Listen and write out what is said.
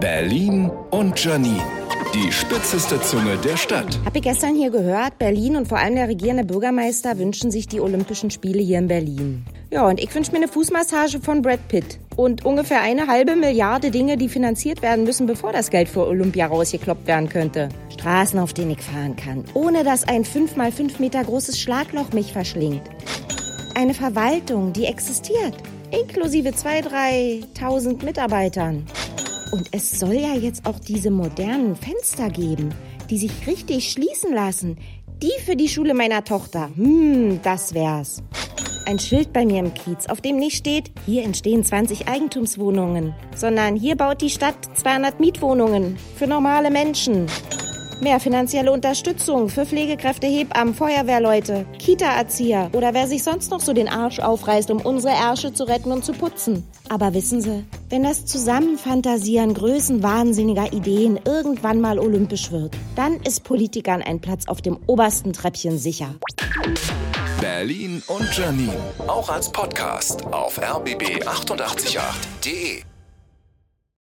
Berlin und Janine. Die spitzeste Zunge der Stadt. Hab ich gestern hier gehört, Berlin und vor allem der regierende Bürgermeister wünschen sich die Olympischen Spiele hier in Berlin. Ja, und ich wünsche mir eine Fußmassage von Brad Pitt. Und ungefähr eine halbe Milliarde Dinge, die finanziert werden müssen, bevor das Geld für Olympia rausgekloppt werden könnte. Straßen, auf denen ich fahren kann, ohne dass ein 5 mal 5 Meter großes Schlagloch mich verschlingt. Eine Verwaltung, die existiert, inklusive 2.000, 3.000 Mitarbeitern. Und es soll ja jetzt auch diese modernen Fenster geben, die sich richtig schließen lassen. Die für die Schule meiner Tochter. Hm, das wär's. Ein Schild bei mir im Kiez, auf dem nicht steht, hier entstehen 20 Eigentumswohnungen, sondern hier baut die Stadt 200 Mietwohnungen für normale Menschen. Mehr finanzielle Unterstützung für Pflegekräfte, Hebammen, Feuerwehrleute, Kita-Erzieher oder wer sich sonst noch so den Arsch aufreißt, um unsere Ärsche zu retten und zu putzen. Aber wissen Sie, wenn das Zusammenfantasieren größenwahnsinniger Ideen irgendwann mal olympisch wird, dann ist Politikern ein Platz auf dem obersten Treppchen sicher. Berlin und Janine. Auch als Podcast auf rbb888.de.